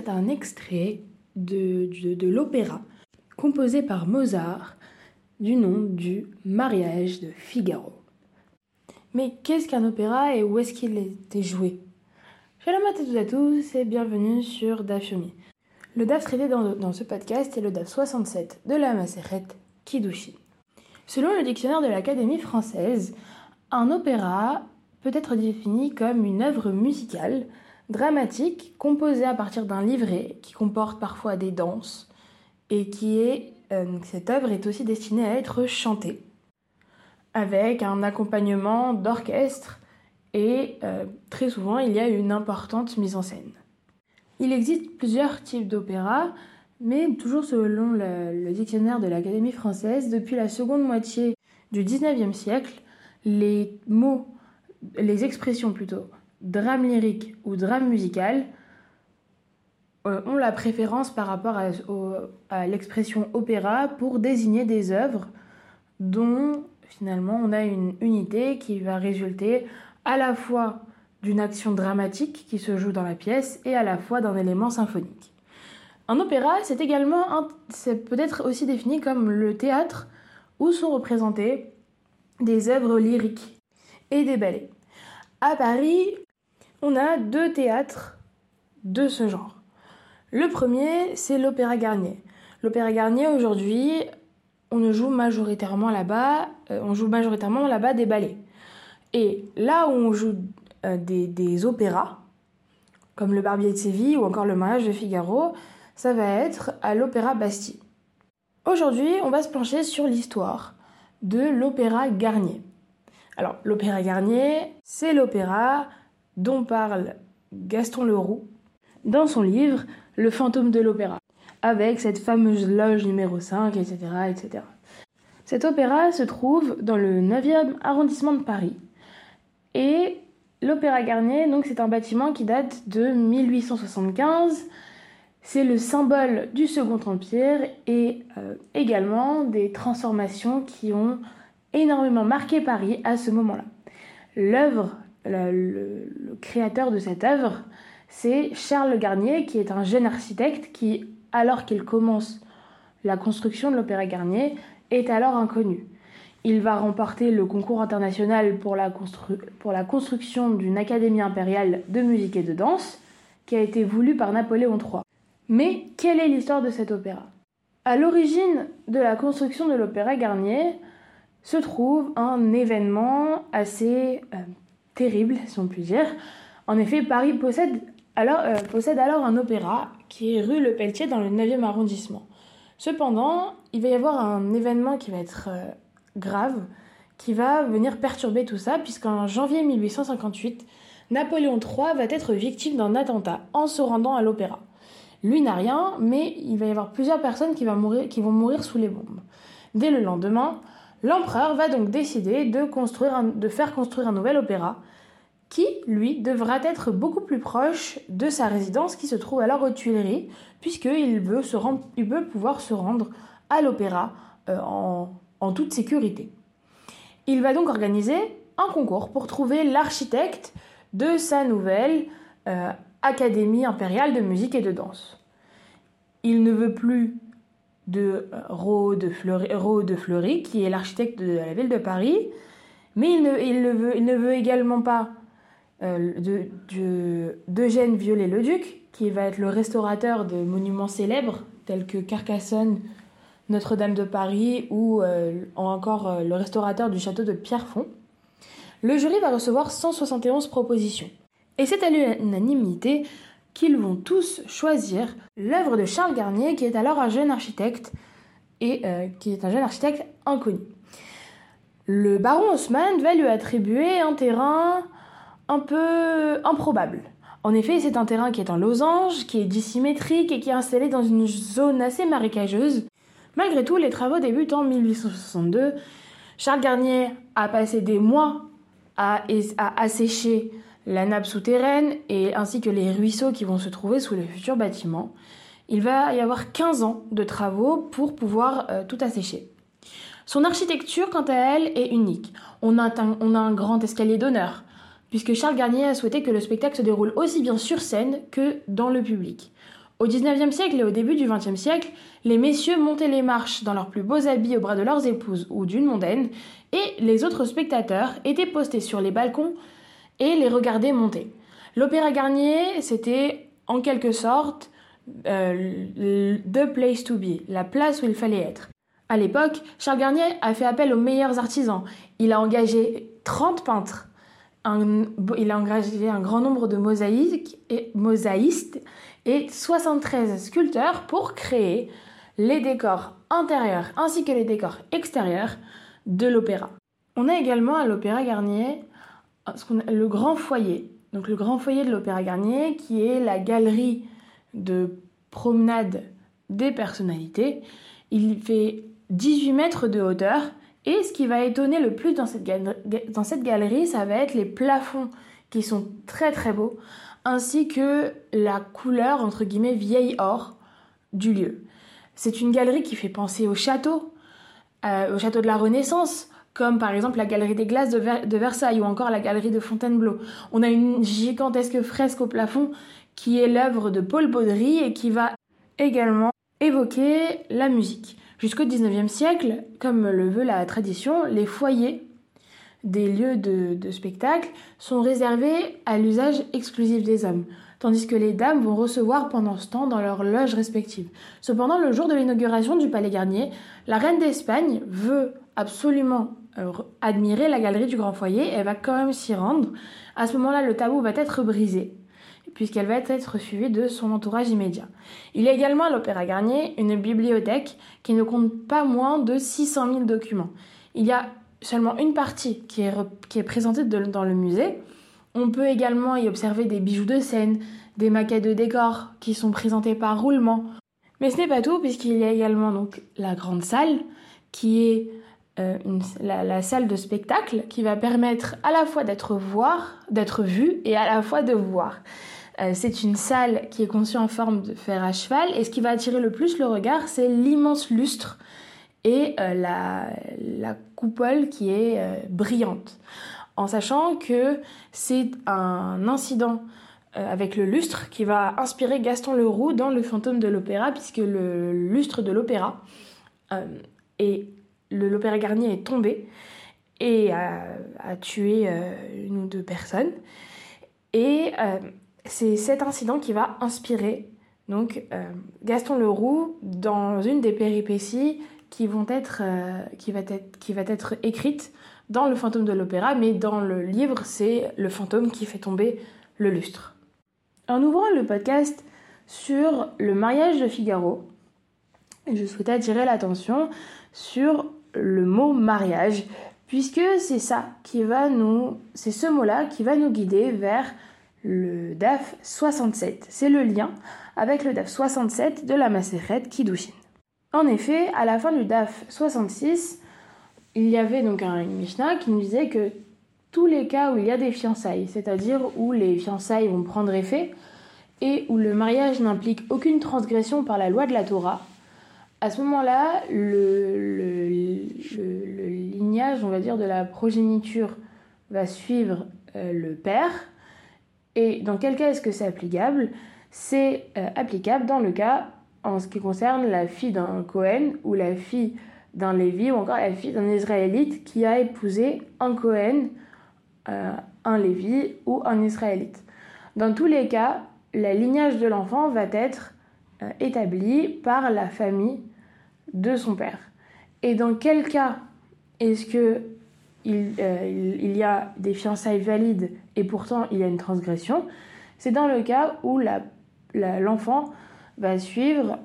Est un extrait de, l'opéra composé par Mozart du nom du mariage de Figaro. Mais qu'est-ce qu'un opéra et où est-ce qu'il était joué? Shalom à toutes et à tous et bienvenue sur Dafyomi. Le DAF traité dans, ce podcast est le DAF 67 de la Maseret Kiddushin. Selon le dictionnaire de l'Académie française, un opéra peut être défini comme une œuvre musicale, dramatique, composée à partir d'un livret qui comporte parfois des danses et qui est euh, cette œuvre est aussi destinée à être chantée avec un accompagnement d'orchestre et euh, très souvent il y a une importante mise en scène. Il existe plusieurs types d'opéras, mais toujours selon le, le dictionnaire de l'Académie française, depuis la seconde moitié du XIXe siècle, les mots, les expressions plutôt, drame lyrique ou drame musical euh, ont la préférence par rapport à, à l'expression opéra pour désigner des œuvres dont finalement on a une unité qui va résulter à la fois d'une action dramatique qui se joue dans la pièce et à la fois d'un élément symphonique. Un opéra, c'est également, c'est peut-être aussi défini comme le théâtre où sont représentées des œuvres lyriques et des ballets. À Paris, on a deux théâtres de ce genre. Le premier, c'est l'Opéra Garnier. L'Opéra Garnier, aujourd'hui, on ne joue majoritairement là-bas, euh, on joue majoritairement là-bas des ballets. Et là où on joue euh, des, opéras, comme le Barbier de Séville ou encore le Mariage de Figaro, ça va être à l'Opéra Bastille. Aujourd'hui, on va se pencher sur l'histoire de l'Opéra Garnier. Alors, l'Opéra Garnier, c'est l'opéra dont parle Gaston Leroux dans son livre Le fantôme de l'opéra, avec cette fameuse loge numéro 5, etc., etc. Cet opéra se trouve dans le 9e arrondissement de Paris. Et l'Opéra Garnier, donc c'est un bâtiment qui date de 1875. C'est le symbole du Second Empire et euh, également des transformations qui ont énormément marqué Paris à ce moment-là. L'œuvre, le, créateur de cette œuvre, c'est Charles Garnier, qui est un jeune architecte qui, alors qu'il commence la construction de l'Opéra Garnier, est alors inconnu. Il va remporter le concours international pour la, constru pour la construction d'une académie impériale de musique et de danse, qui a été voulue par Napoléon III. Mais quelle est l'histoire de cet opéra? À l'origine de la construction de l'Opéra Garnier se trouve un événement assez euh, terrible, si on peut dire. En effet, Paris possède alors, euh, possède alors un opéra qui est rue Le Pelletier dans le 9e arrondissement. Cependant, il va y avoir un événement qui va être euh, grave, qui va venir perturber tout ça, puisqu'en janvier 1858, Napoléon III va être victime d'un attentat en se rendant à l'opéra. Lui n'a rien, mais il va y avoir plusieurs personnes qui vont mourir sous les bombes. Dès le lendemain, l'empereur va donc décider de, faire construire un nouvel opéra qui, lui, devra être beaucoup plus proche de sa résidence qui se trouve alors aux Tuileries, puisqu'il veut, veut pouvoir se rendre à l'opéra euh, en, en toute sécurité. Il va donc organiser un concours pour trouver l'architecte de sa nouvelle euh, Académie impériale de musique et de danse. Il ne veut plus de euh, Rau de Fleury, Fleury qui est l'architecte de la ville de Paris, mais il ne, veut, également pas d'Eugène de, de, Viollet-le-Duc, qui va être le restaurateur de monuments célèbres tels que Carcassonne, Notre-Dame de Paris ou euh, encore euh, le restaurateur du château de Pierrefonds. Le jury va recevoir 171 propositions. Et c'est à l'unanimité qu'ils vont tous choisir l'œuvre de Charles Garnier, qui est alors un jeune architecte et euh, qui est un jeune architecte inconnu. Le baron Haussmann va lui attribuer un terrain un peu improbable. En effet, c'est un terrain qui est en losange, qui est dissymétrique et qui est installé dans une zone assez marécageuse. Malgré tout, les travaux débutent en 1862. Charles Garnier a passé des mois à, à assécher la nappe souterraine et ainsi que les ruisseaux qui vont se trouver sous le futur bâtiment. Il va y avoir 15 ans de travaux pour pouvoir euh, tout assécher. Son architecture, quant à elle, est unique. On a un, on a un grand escalier d'honneur, puisque Charles Garnier a souhaité que le spectacle se déroule aussi bien sur scène que dans le public. Au XIXe siècle et au début du XXe siècle, les messieurs montaient les marches dans leurs plus beaux habits au bras de leurs épouses ou d'une mondaine, et les autres spectateurs étaient postés sur les balcons et les regardaient monter. L'Opéra Garnier, c'était en quelque sorte euh, the place to be, la place où il fallait être. À l'époque, Charles Garnier a fait appel aux meilleurs artisans. Il a engagé 30 peintres. il a engagé un grand nombre de mosaïques et, mosaïstes et 73 sculpteurs pour créer les décors intérieurs ainsi que les décors extérieurs de l'opéra. On a également à l'Opéra Garnier le grand foyer. Donc le grand foyer de l'Opéra Garnier qui est la galerie de promenade des personnalités. Il fait 18 mètres de hauteur et ce qui va étonner le plus dans cette, galerie, ça va être les plafonds qui sont très très beaux ainsi que la couleur entre guillemets vieille or du lieu. C'est une galerie qui fait penser au château, euh, au château de la Renaissance, comme par exemple la galerie des glaces de, Versailles ou encore la galerie de Fontainebleau. On a une gigantesque fresque au plafond qui est l'œuvre de Paul Baudry et qui va également évoquer la musique. Jusqu'au XIXe siècle, comme le veut la tradition, les foyers des lieux de, spectacle sont réservés à l'usage exclusif des hommes, tandis que les dames vont recevoir pendant ce temps dans leurs loges respectives. Cependant, le jour de l'inauguration du Palais Garnier, la reine d'Espagne veut absolument admirer la galerie du Grand Foyer, elle va quand même s'y rendre. À ce moment-là, le tabou va être brisé, puisqu'elle va être suivie de son entourage immédiat. Il y a également à l'Opéra Garnier une bibliothèque qui ne compte pas moins de 600 000 documents. Il y a seulement une partie qui est, qui est présentée dans le musée. On peut également y observer des bijoux de scène, des maquettes de décors qui sont présentées par roulement. Mais ce n'est pas tout, puisqu'il y a également donc la grande salle, qui est euh, la, salle de spectacle, qui va permettre à la fois d'être voir, d'être vu, et à la fois de voir. Euh, c'est une salle qui est conçue en forme de fer à cheval, et ce qui va attirer le plus le regard, c'est l'immense lustre et euh, la, coupole qui est brillante. En sachant que c'est un incident avec le lustre qui va inspirer Gaston Leroux dans Le fantôme de l'opéra, puisque le lustre de l'opéra et l'opéra Garnier est tombé et a, tué une ou deux personnes. Et c'est cet incident qui va inspirer donc Gaston Leroux dans une des péripéties qui vont être, euh, qui qui va être écrite dans le fantôme de l'opéra, mais dans le livre, c'est le fantôme qui fait tomber le lustre. En ouvrant le podcast sur le mariage de Figaro, je souhaitais attirer l'attention sur le mot mariage, puisque c'est ça qui va nous, c'est ce mot-là qui va nous guider vers le DAF 67. C'est le lien avec le DAF 67 de la Macérette Kiddushin. En effet, à la fin du DAF 66, il y avait donc un Mishnah qui nous disait que tous les cas où il y a des fiançailles, c'est-à-dire où les fiançailles vont prendre effet et où le mariage n'implique aucune transgression par la loi de la Torah, à ce moment-là, le, lignage, on va dire, de la progéniture va suivre euh, le père. Et dans quel cas est-ce que c'est applicable? C'est euh, applicable dans le cas en ce qui concerne la fille d'un Cohen ou la fille d'un Lévi ou encore la fille d'un Israélite qui a épousé un Cohen, euh, un Lévi ou un Israélite. Dans tous les cas, le lignage de l'enfant va être établi par la famille de son père. Et dans quel cas est-ce que il, euh, il, y a des fiançailles valides et pourtant il y a une transgression? C'est dans le cas où l'enfant va suivre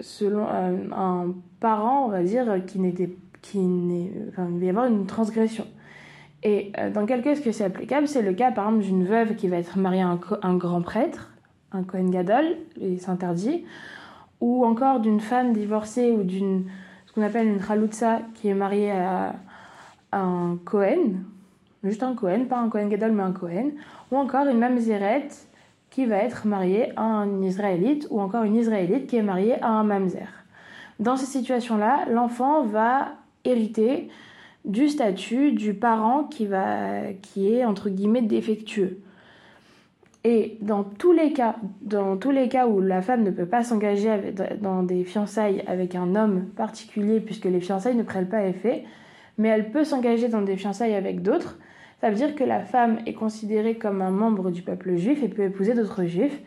selon un, parent, on va dire, qui n'était qui n'est, enfin, il va y avoir une transgression. Et euh, dans quel cas est-ce que c'est applicable? C'est le cas, par exemple, d'une veuve qui va être mariée à un, grand prêtre, un Kohen Gadol, et s'interdit, ou encore d'une femme divorcée ou d'une, ce qu'on appelle une Chaloutsa, qui est mariée à, un Kohen, juste un Kohen, pas un Kohen Gadol, mais un Kohen, ou encore une mamzerette qui va être marié à un Israélite ou encore une Israélite qui est mariée à un mamzer. Dans ces situations-là, l'enfant va hériter du statut du parent qui, va, qui est entre guillemets défectueux. Et dans tous les cas, dans tous les cas où la femme ne peut pas s'engager dans des fiançailles avec un homme particulier, puisque les fiançailles ne prennent pas effet, mais elle peut s'engager dans des fiançailles avec d'autres, ça veut dire que la femme est considérée comme un membre du peuple juif et peut épouser d'autres juifs.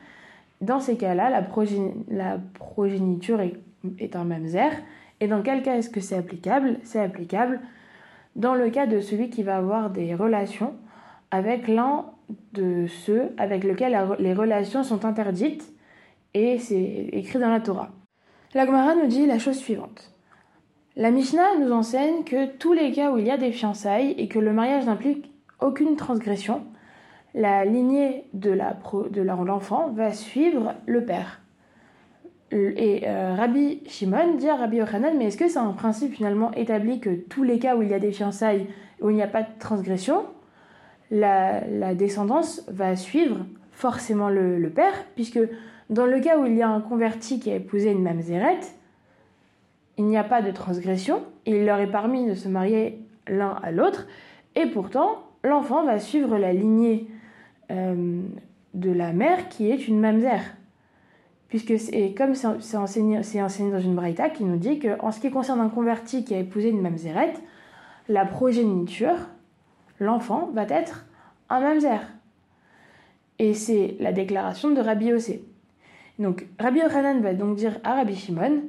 Dans ces cas-là, la, progéniture est, est un mamzer. Et dans quel cas est-ce que c'est applicable? C'est applicable dans le cas de celui qui va avoir des relations avec l'un de ceux avec lesquels les relations sont interdites, et c'est écrit dans la Torah. La Gemara nous dit la chose suivante. La Mishnah nous enseigne que tous les cas où il y a des fiançailles et que le mariage n'implique aucune transgression, la lignée de l'enfant va suivre le père. Et euh, Rabbi Shimon dit à Rabbi Yochanan, mais est-ce que c'est un principe finalement établi que tous les cas où il y a des fiançailles, où il n'y a pas de transgression, la, descendance va suivre forcément le, père, puisque dans le cas où il y a un converti qui a épousé une mamzérette, il n'y a pas de transgression, il leur est permis de se marier l'un à l'autre, et pourtant l'enfant va suivre la lignée euh, de la mère qui est une mamzère. Puisque c'est comme c'est enseigné, enseigné, dans une braïta qui nous dit que en ce qui concerne un converti qui a épousé une mamzérette, la progéniture l'enfant va être un mamzer. Et c'est la déclaration de Rabbi Yossé. Donc Rabbi Yochanan va donc dire à Rabbi Shimon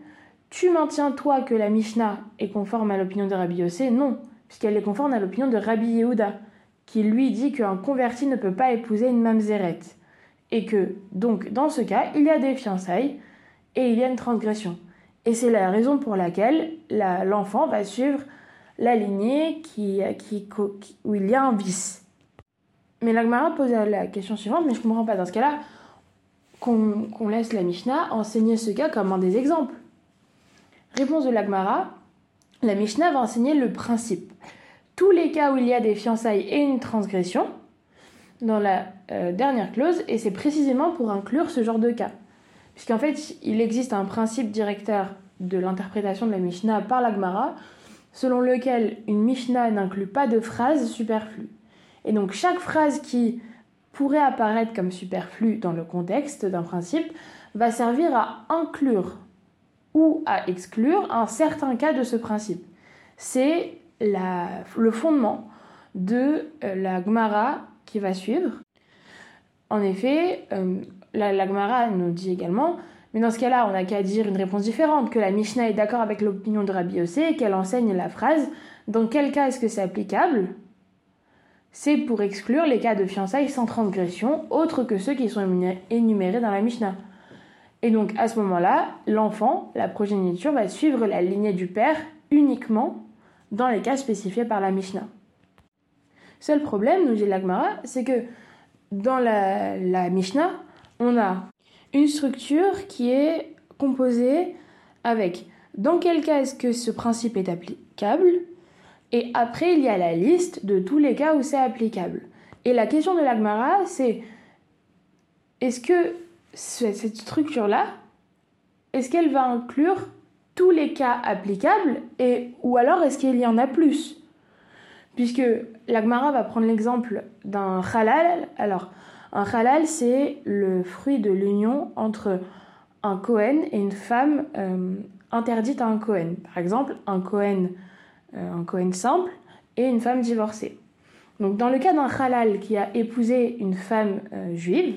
Tu maintiens toi que la Mishnah est conforme à l'opinion de Rabbi Yossé Non, puisqu'elle est conforme à l'opinion de Rabbi Yehuda, qui lui dit qu'un converti ne peut pas épouser une mamzerette. Et que, donc, dans ce cas, il y a des fiançailles et il y a une transgression. Et c'est la raison pour laquelle l'enfant va suivre la lignée qui, qui, où il y a un vice. Mais l'Agmara pose la question suivante, mais je ne comprends pas dans ce cas-là qu'on laisse la Mishnah enseigner ce cas comme un des exemples. Réponse de l'Agmara, la Mishnah va enseigner le principe. Tous les cas où il y a des fiançailles et une transgression, dans la euh, dernière clause, et c'est précisément pour inclure ce genre de cas. Puisqu'en fait, il existe un principe directeur de l'interprétation de la Mishnah par l'Agmara, selon lequel une Mishnah n'inclut pas de phrase superflue. Et donc chaque phrase qui pourrait apparaître comme superflue dans le contexte d'un principe va servir à inclure ou à exclure un certain cas de ce principe. C'est le fondement de euh, la Gemara qui va suivre. En effet, euh, la, la Gemara nous dit également mais dans ce cas-là, on n'a qu'à dire une réponse différente, que la Mishnah est d'accord avec l'opinion de Rabbi Yossé et qu'elle enseigne la phrase Dans quel cas est-ce que c'est applicable? C'est pour exclure les cas de fiançailles sans transgression, autres que ceux qui sont énumérés dans la Mishnah. Et donc à ce moment-là, l'enfant, la progéniture, va suivre la lignée du père uniquement dans les cas spécifiés par la Mishnah. Seul problème, nous dit l'Agmara, c'est que dans la, la Mishnah, on a une structure qui est composée avec dans quel cas est-ce que ce principe est applicable et après il y a la liste de tous les cas où c'est applicable. Et la question de l'Agmara c'est est-ce que cette structure-là, est-ce qu'elle va inclure tous les cas applicables et ou alors est-ce qu'il y en a plus? Puisque l'Agmara va prendre l'exemple d'un halal. Alors, un halal, c'est le fruit de l'union entre un Cohen et une femme euh, interdite à un Cohen. Par exemple, un Cohen, euh, un Cohen simple et une femme divorcée. Donc, dans le cas d'un halal qui a épousé une femme euh, juive,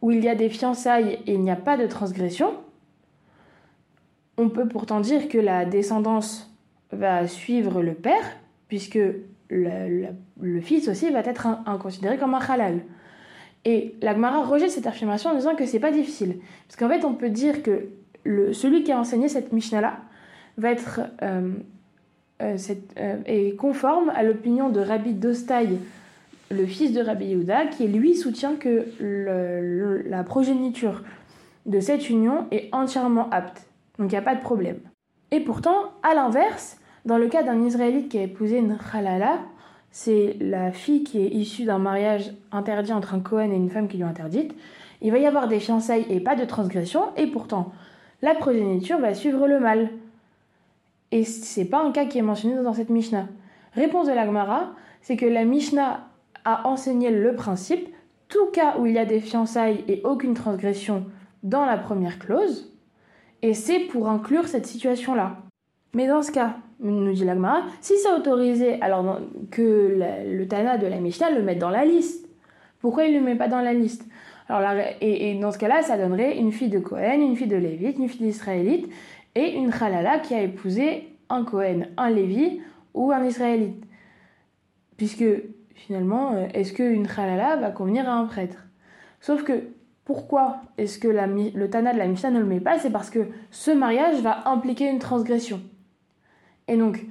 où il y a des fiançailles et il n'y a pas de transgression, on peut pourtant dire que la descendance va suivre le père, puisque le, fils aussi va être considéré comme un halal. Et l'Agmara rejette cette affirmation en disant que c'est pas difficile. Parce qu'en fait, on peut dire que celui qui a enseigné cette Mishnah-là va être euh, euh, euh, est conforme à l'opinion de Rabbi Dostaï, le fils de Rabbi Yehuda, qui lui soutient que la progéniture de cette union est entièrement apte. Donc il n'y a pas de problème. Et pourtant, à l'inverse, dans le cas d'un Israélite qui a épousé une halala, c'est la fille qui est issue d'un mariage interdit entre un Cohen et une femme qui lui est interdite. Il va y avoir des fiançailles et pas de transgression, et pourtant, la progéniture va suivre le mal. Et c'est pas un cas qui est mentionné dans cette Mishnah. Réponse de l'Agmara, c'est que la Mishnah a enseigné le principe, tout cas où il y a des fiançailles et aucune transgression dans la première clause, et c'est pour inclure cette situation-là. Mais dans ce cas, nous dit l'Agmara, si c'est autorisé, alors que le Tana de la Mishnah le mette dans la liste. Pourquoi il ne le met pas dans la liste? Alors et, dans ce cas-là, ça donnerait une fille de Cohen, une fille de Lévite, une fille d'Israélite et une Khalala qui a épousé un Cohen, un Lévi ou un Israélite. Puisque finalement, euh, est-ce qu'une Khalala va convenir à un prêtre? Sauf que pourquoi est-ce que le Tana de la Mishnah ne le met pas? C'est parce que ce mariage va impliquer une transgression. Et donc,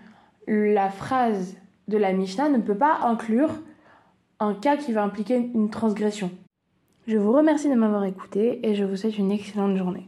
la phrase de la Mishnah ne peut pas inclure un cas qui va impliquer une transgression. Je vous remercie de m'avoir écouté et je vous souhaite une excellente journée.